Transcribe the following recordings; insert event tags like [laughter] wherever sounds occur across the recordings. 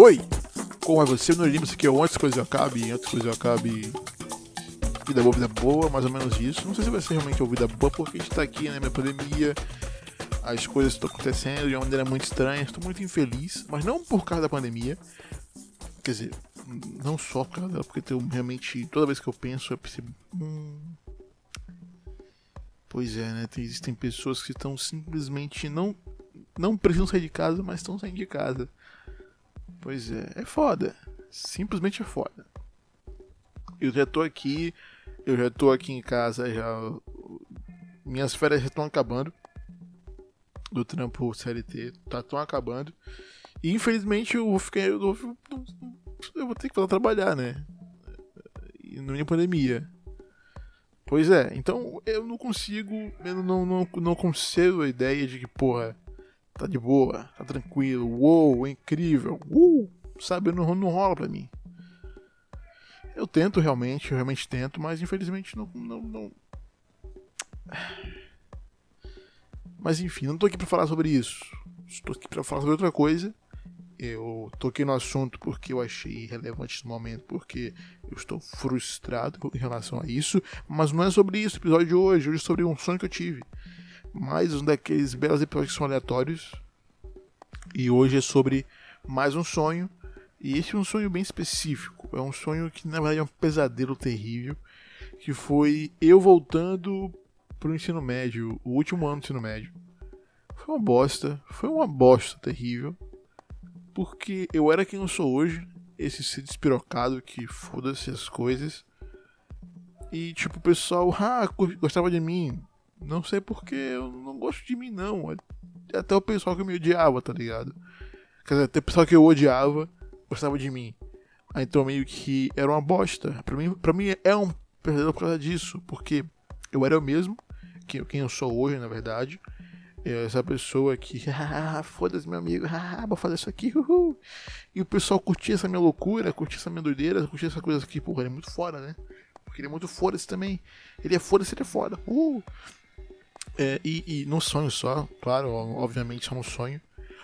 Oi! Como é você? Não lembro que antes que coisa acabe, antes coisa acabe. Vida boa, vida boa, mais ou menos isso. Não sei se vai ser realmente uma vida boa, porque a gente tá aqui, né? Minha pandemia, as coisas estão acontecendo de uma maneira muito estranha. Estou muito infeliz, mas não por causa da pandemia. Quer dizer, não só por causa dela, porque eu realmente, toda vez que eu penso, eu percebo. Hum, pois é, né? Tem, existem pessoas que estão simplesmente não. Não precisam sair de casa, mas estão saindo de casa. Pois é, é foda. Simplesmente é foda. Eu já tô aqui, eu já tô aqui em casa, já. Minhas férias já estão acabando. Do trampo CLT, tá tão acabando. E infelizmente eu vou ficar. Eu vou, eu vou ter que fazer trabalhar, né? E não é pandemia. Pois é, então eu não consigo. Eu não, não, não consigo a ideia de que, porra tá de boa, tá tranquilo, uou, é incrível, uh, sabe, não, não rola pra mim. Eu tento realmente, eu realmente tento, mas infelizmente não, não, não... Mas enfim, não tô aqui pra falar sobre isso. Estou aqui pra falar sobre outra coisa. Eu toquei no assunto porque eu achei relevante no momento, porque eu estou frustrado em relação a isso. Mas não é sobre isso o episódio de hoje. Hoje é sobre um sonho que eu tive mais um daqueles belos episódios que são aleatórios. E hoje é sobre mais um sonho. E esse é um sonho bem específico. É um sonho que na verdade é um pesadelo terrível. Que foi eu voltando pro ensino médio, o último ano do ensino médio. Foi uma bosta. Foi uma bosta terrível. Porque eu era quem eu sou hoje. Esse ser despirocado que foda-se as coisas. E tipo, o pessoal, ah, gostava de mim. Não sei porque eu não gosto de mim, não. Até o pessoal que me odiava, tá ligado? Quer dizer, até o pessoal que eu odiava gostava de mim. Aí, então meio que era uma bosta. Pra mim, pra mim é um perdedor por causa disso. Porque eu era eu mesmo, quem, quem eu sou hoje, na verdade. Essa pessoa que, [laughs] ah, foda-se meu amigo, [laughs] ah, vou fazer isso aqui, uhul. E o pessoal curtia essa minha loucura, curtia essa minha doideira, curtia essa coisa aqui, porra, ele é muito fora, né? Porque ele é muito foda-se também. Ele é foda-se, ele é foda. Uh! É, e, e num sonho só, claro, obviamente é um sonho.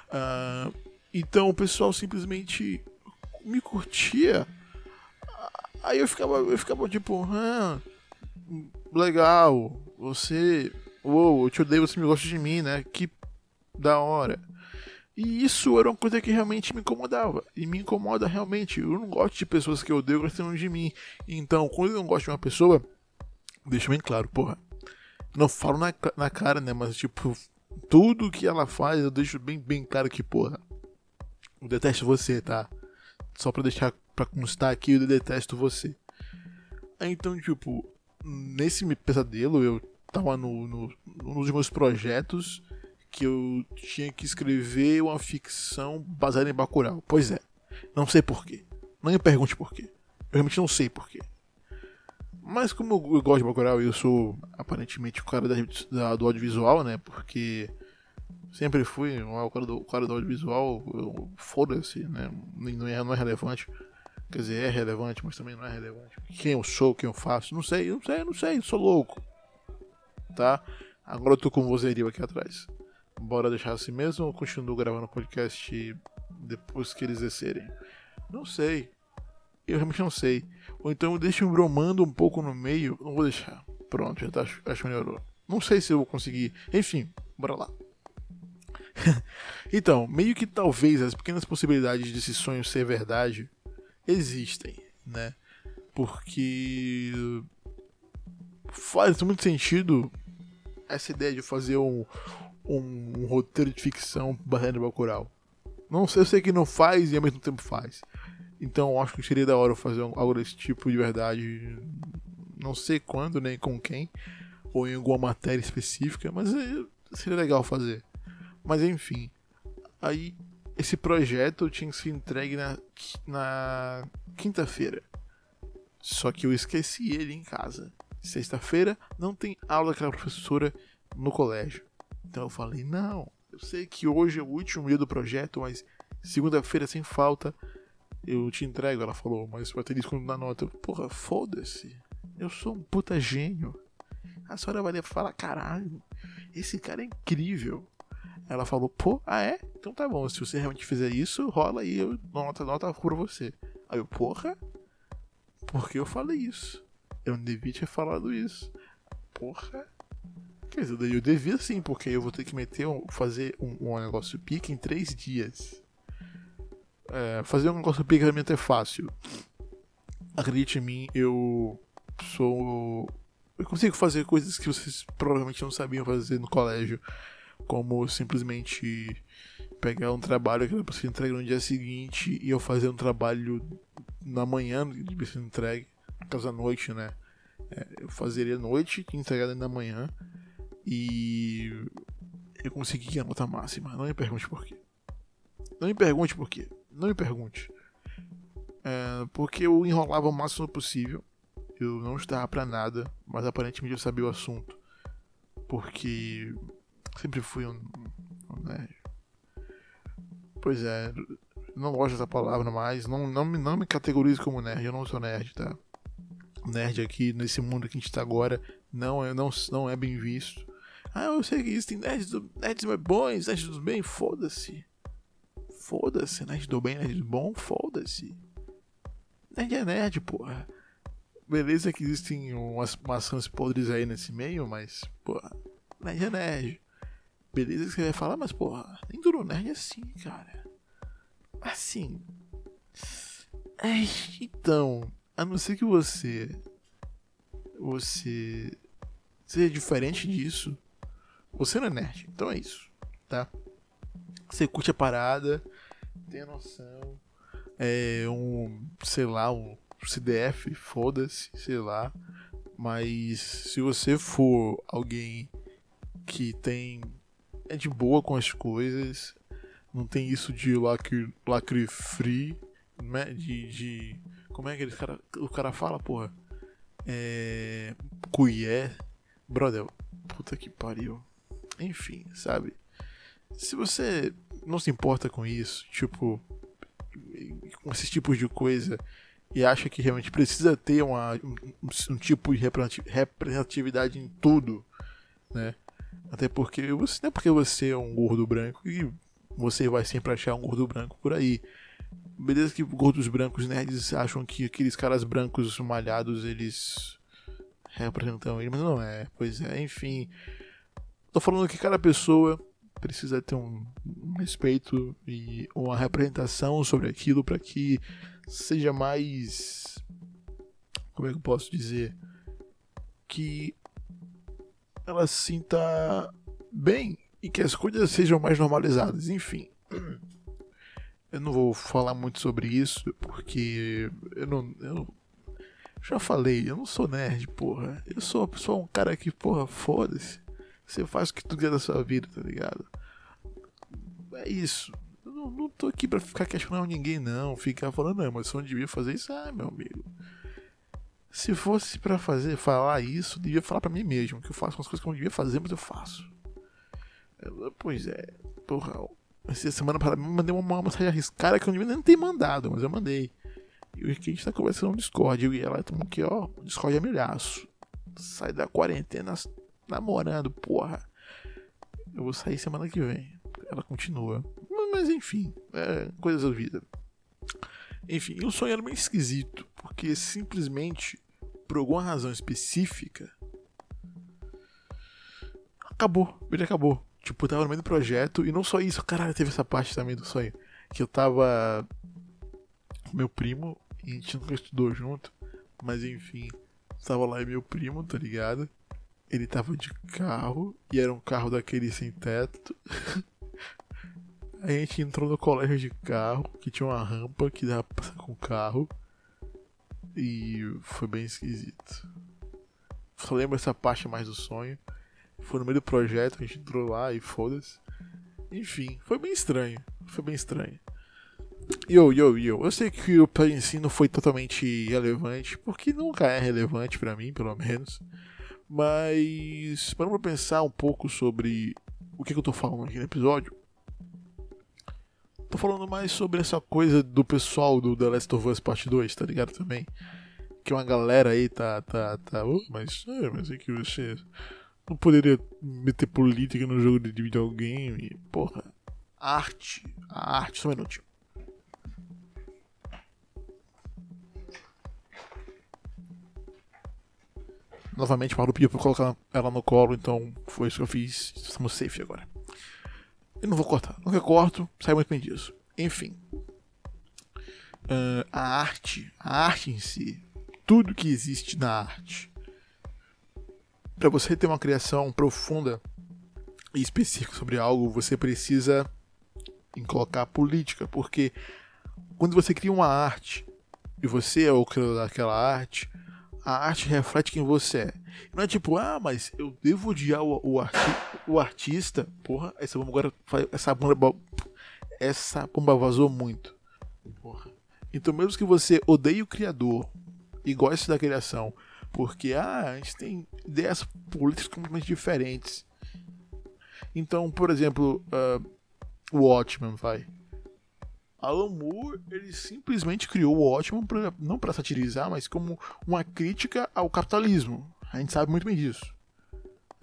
Uh, então o pessoal simplesmente me curtia. Aí eu ficava, eu ficava tipo, legal, você. Uou, eu te odeio, você me gosta de mim, né? Que da hora. E isso era uma coisa que realmente me incomodava. E me incomoda realmente. Eu não gosto de pessoas que eu odeio gostando de mim. Então, quando eu não gosto de uma pessoa, deixa bem claro, porra. Não falo na, na cara, né? Mas, tipo, tudo que ela faz eu deixo bem, bem claro que, porra. Eu detesto você, tá? Só pra deixar pra constar aqui, eu detesto você. Então, tipo, nesse pesadelo eu tava no, no, num dos meus projetos que eu tinha que escrever uma ficção baseada em Bacurau. Pois é, não sei porquê. Não me pergunte porquê. Eu realmente não sei porquê. Mas como eu gosto de Bacurau e eu sou aparentemente o cara da, da, do audiovisual, né? Porque sempre fui o cara do, o cara do audiovisual, foda-se, né? Não é, não é relevante. Quer dizer, é relevante, mas também não é relevante. Quem eu sou, quem eu faço, não sei, não sei, não sei, sou louco. Tá? Agora eu tô com o vozerio aqui atrás. Bora deixar assim mesmo ou continuo gravando o podcast depois que eles descerem? Não sei. Eu realmente não sei. Ou então eu deixo bromando um pouco no meio. Não vou deixar. Pronto, já tá, acho que melhorou. Não sei se eu vou conseguir. Enfim, bora lá. [laughs] então, meio que talvez as pequenas possibilidades desse sonho ser verdade existem, né? Porque faz muito sentido essa ideia de fazer um, um, um roteiro de ficção baseado no Bacurau. Não sei, eu sei que não faz e ao mesmo tempo faz. Então acho que seria da hora fazer algo desse tipo de verdade. Não sei quando, nem com quem, ou em alguma matéria específica, mas é, seria legal fazer. Mas enfim, aí esse projeto tinha que ser entregue na, na quinta-feira. Só que eu esqueci ele em casa. Sexta-feira não tem aula daquela professora no colégio. Então eu falei: não, eu sei que hoje é o último dia do projeto, mas segunda-feira sem falta eu te entrego, ela falou, mas vai ter desconto na nota. Porra, foda-se. Eu sou um puta gênio. A senhora vai falar, caralho, esse cara é incrível. Ela falou, pô, ah é? Então tá bom, se você realmente fizer isso, rola aí, eu nota, nota pra você. Aí eu, porra, por que eu falei isso? Eu não devia ter falado isso. Porra. Quer dizer, eu devia sim, porque eu vou ter que meter, fazer um, um negócio pique em três dias. É, fazer um negócio pique realmente é fácil. Acredite em mim, eu sou. Eu consigo fazer coisas que vocês provavelmente não sabiam fazer no colégio. Como simplesmente pegar um trabalho que você entrega no dia seguinte e eu fazer um trabalho na manhã de ser entregue, no caso à noite, né? É, eu fazeria à noite e entregaria na manhã. E eu consegui a nota máxima. Não me pergunte por quê. Não me pergunte por quê. Não me pergunte. É, porque eu enrolava o máximo possível. Eu não estava para nada, mas aparentemente eu sabia o assunto. Porque sempre fui um, um nerd. Pois é, não gosto dessa palavra mais. Não, não, me, não me categorizo como nerd, eu não sou nerd, tá? Nerd aqui, nesse mundo que a gente tá agora, não é, não, não é bem visto. Ah, eu sei que existem nerds, do, nerds bons, nerds do bem, foda-se. Foda-se, nerd do bem, nerd do bom, foda-se. Nerd é nerd, porra. Beleza que existem umas maçãs podres aí nesse meio, mas, porra, nerd é nerd. Beleza que você vai falar, mas, porra, nem durou nerd é assim, cara. Assim. Então, a não ser que você. Você. Seja diferente disso. Você não é nerd. Então é isso, tá? Você curte a parada, tem noção. É um. Sei lá, um CDF, foda-se, sei lá. Mas se você for alguém que tem. É de boa com as coisas, não tem isso de lacre, lacre free, né? De, de. Como é que ele, cara, o cara fala, porra? É. Cuié. Brother, puta que pariu. Enfim, sabe? Se você não se importa com isso, tipo. Com esses tipos de coisa e acha que realmente precisa ter uma, um, um tipo de representatividade em tudo, né? Até porque você não é porque você é um gordo branco e você vai sempre achar um gordo branco por aí. Beleza que gordos brancos nerds acham que aqueles caras brancos malhados eles representam ele, mas não é. Pois é, enfim. Tô falando que cada pessoa precisa ter um, um respeito e uma representação sobre aquilo para que seja mais. Como é que eu posso dizer? Que ela se sinta bem e que as coisas sejam mais normalizadas. Enfim, [clears throat] eu não vou falar muito sobre isso porque eu não. Eu já falei, eu não sou nerd, porra. Eu sou só um cara que, porra, foda-se. Você faz o que tu quiser da sua vida, tá ligado? É isso. Eu não, não tô aqui pra ficar questionando ninguém, não. Ficar falando, não, mas eu não devia fazer isso, ah, meu amigo. Se fosse para fazer, falar isso, devia falar para mim mesmo, que eu faço umas coisas que eu não devia fazer, mas eu faço. Pois é, porra. Essa semana para mim mandei uma mensagem arriscada que eu nem ter mandado, mas eu mandei. E o que a gente tá conversando no Discord. Eu e ela estamos aqui, ó. Discord é milhaço. Sai da quarentena namorando, porra. Eu vou sair semana que vem. Ela continua. Mas enfim, é coisas da vida. Enfim, o sonho era meio esquisito, porque simplesmente, por alguma razão específica, acabou, ele acabou. Tipo, eu tava no meio do projeto e não só isso, caralho, teve essa parte também do sonho. Que eu tava com meu primo e a gente nunca estudou junto, mas enfim, tava lá e meu primo, tá ligado? Ele tava de carro e era um carro daquele sem teto. [laughs] a gente entrou no colégio de carro, que tinha uma rampa que dava pra passar com o carro. E foi bem esquisito. Só lembro essa parte mais do sonho. Foi no meio do projeto, a gente entrou lá e foda-se. Enfim, foi bem estranho. Foi bem estranho. Yo, yo, yo. Eu sei que o não foi totalmente relevante, porque nunca é relevante para mim, pelo menos. Mas, para pensar um pouco sobre o que, que eu tô falando aqui no episódio, tô falando mais sobre essa coisa do pessoal do The Last of Us Part 2, tá ligado? Também. Que uma galera aí tá. tá, tá mas, é, mas é que você não poderia meter política no jogo de videogame. Porra. Arte. A arte, só um minutinho. Novamente, Paulo pediu pra colocar ela no colo, então foi isso que eu fiz. Estamos safe agora. Eu não vou cortar. Nunca corto, sai muito bem disso. Enfim. Uh, a arte, a arte em si, tudo que existe na arte, para você ter uma criação profunda e específica sobre algo, você precisa colocar política, porque quando você cria uma arte e você é o criador daquela arte, a arte reflete quem você é. Não é tipo, ah, mas eu devo odiar o, o, arti o artista. Porra, essa bomba agora. Essa bomba. Essa bomba vazou muito. Porra. Então, mesmo que você odeie o criador e goste da criação, porque ah, a gente tem ideias políticas completamente diferentes. Então, por exemplo, uh, o Watchmen, vai. Alan Moore, ele simplesmente criou o Watchmen pra, não para satirizar, mas como uma crítica ao capitalismo. A gente sabe muito bem disso.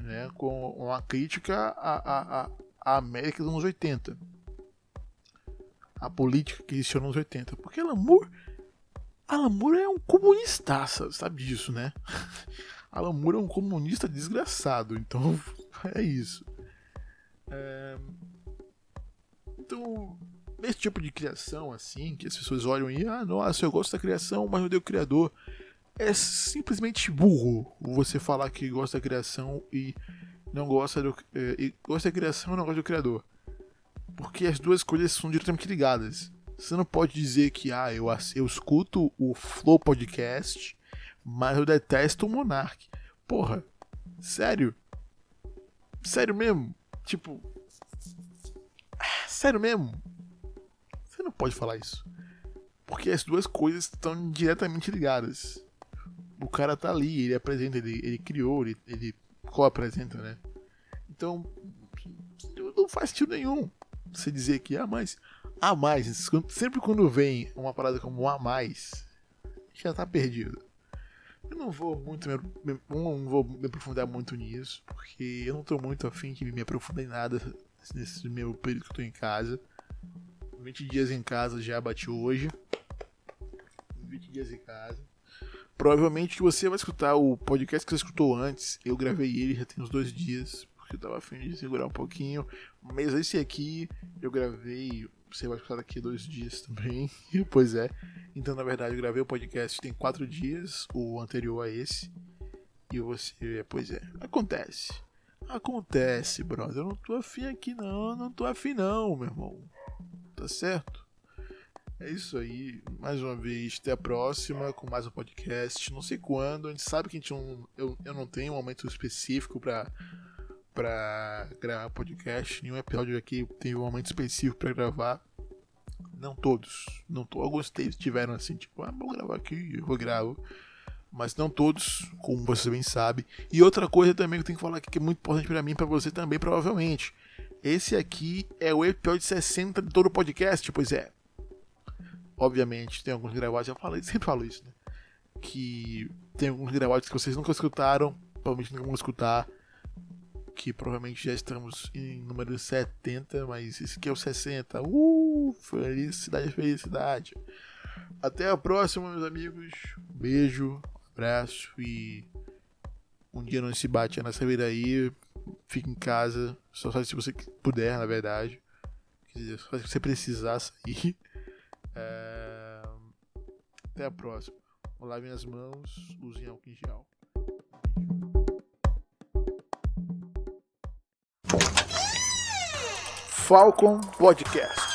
Né? Com uma crítica à, à, à América dos anos 80. A política que existiu nos anos 80. Porque Alan Moore, Alan Moore é um comunista, sabe disso, né? [laughs] Alan Moore é um comunista desgraçado, então [laughs] é isso. É... Então, nesse tipo de criação, assim, que as pessoas olham e, ah, nossa, eu gosto da criação, mas eu odeio o criador. É simplesmente burro você falar que gosta da criação e não gosta do. É, e gosta da criação e não gosta do criador. Porque as duas coisas são diretamente ligadas. Você não pode dizer que, ah, eu, eu escuto o Flow Podcast, mas eu detesto o Monark. Porra, sério? Sério mesmo? Tipo. Sério mesmo? Você não pode falar isso. Porque as duas coisas estão diretamente ligadas. O cara tá ali, ele apresenta, ele, ele criou, ele, ele co-apresenta, né? Então, não faz sentido nenhum você dizer que, ah, mas, a mais, sempre quando vem uma parada como a mais, já tá perdido. Eu não vou muito me, não vou me aprofundar muito nisso, porque eu não tô muito afim de me aprofundar em nada nesse meu período que eu tô em casa. 20 dias em casa já bati hoje. 20 dias em casa. Provavelmente você vai escutar o podcast que você escutou antes. Eu gravei ele já tem uns dois dias. Porque eu tava afim de segurar um pouquinho. Mas esse aqui eu gravei. Você vai escutar daqui dois dias também. [laughs] pois é. Então, na verdade, eu gravei o podcast tem quatro dias. O anterior a esse. E você. Pois é. Acontece. Acontece, brother. Eu não tô afim aqui, não. Não tô afim, não, meu irmão tá certo? É isso aí. Mais uma vez, até a próxima com mais um podcast. Não sei quando, a gente sabe que a gente eu, eu não tenho um momento específico para para gravar podcast. Nenhum episódio aqui tem um momento específico para gravar. Não todos. Não to alguns tiveram assim, tipo, ah, vou gravar aqui, eu vou gravo. Mas não todos, como você bem sabe. E outra coisa também que eu tenho que falar aqui que é muito importante para mim para você também, provavelmente. Esse aqui é o episódio 60 de todo o podcast, pois é. Obviamente, tem alguns gravados, eu falei, sempre falo isso, né? Que tem alguns gravados que vocês nunca escutaram, provavelmente nunca vão escutar. Que provavelmente já estamos em número 70, mas esse aqui é o 60. Uh! Felicidade, felicidade. Até a próxima, meus amigos. Beijo, abraço e um dia não se bate nessa vida aí fique em casa, só se você puder, na verdade. se você precisar sair. É... Até a próxima. Lavem as mãos, usem álcool em gel. Falcon Podcast.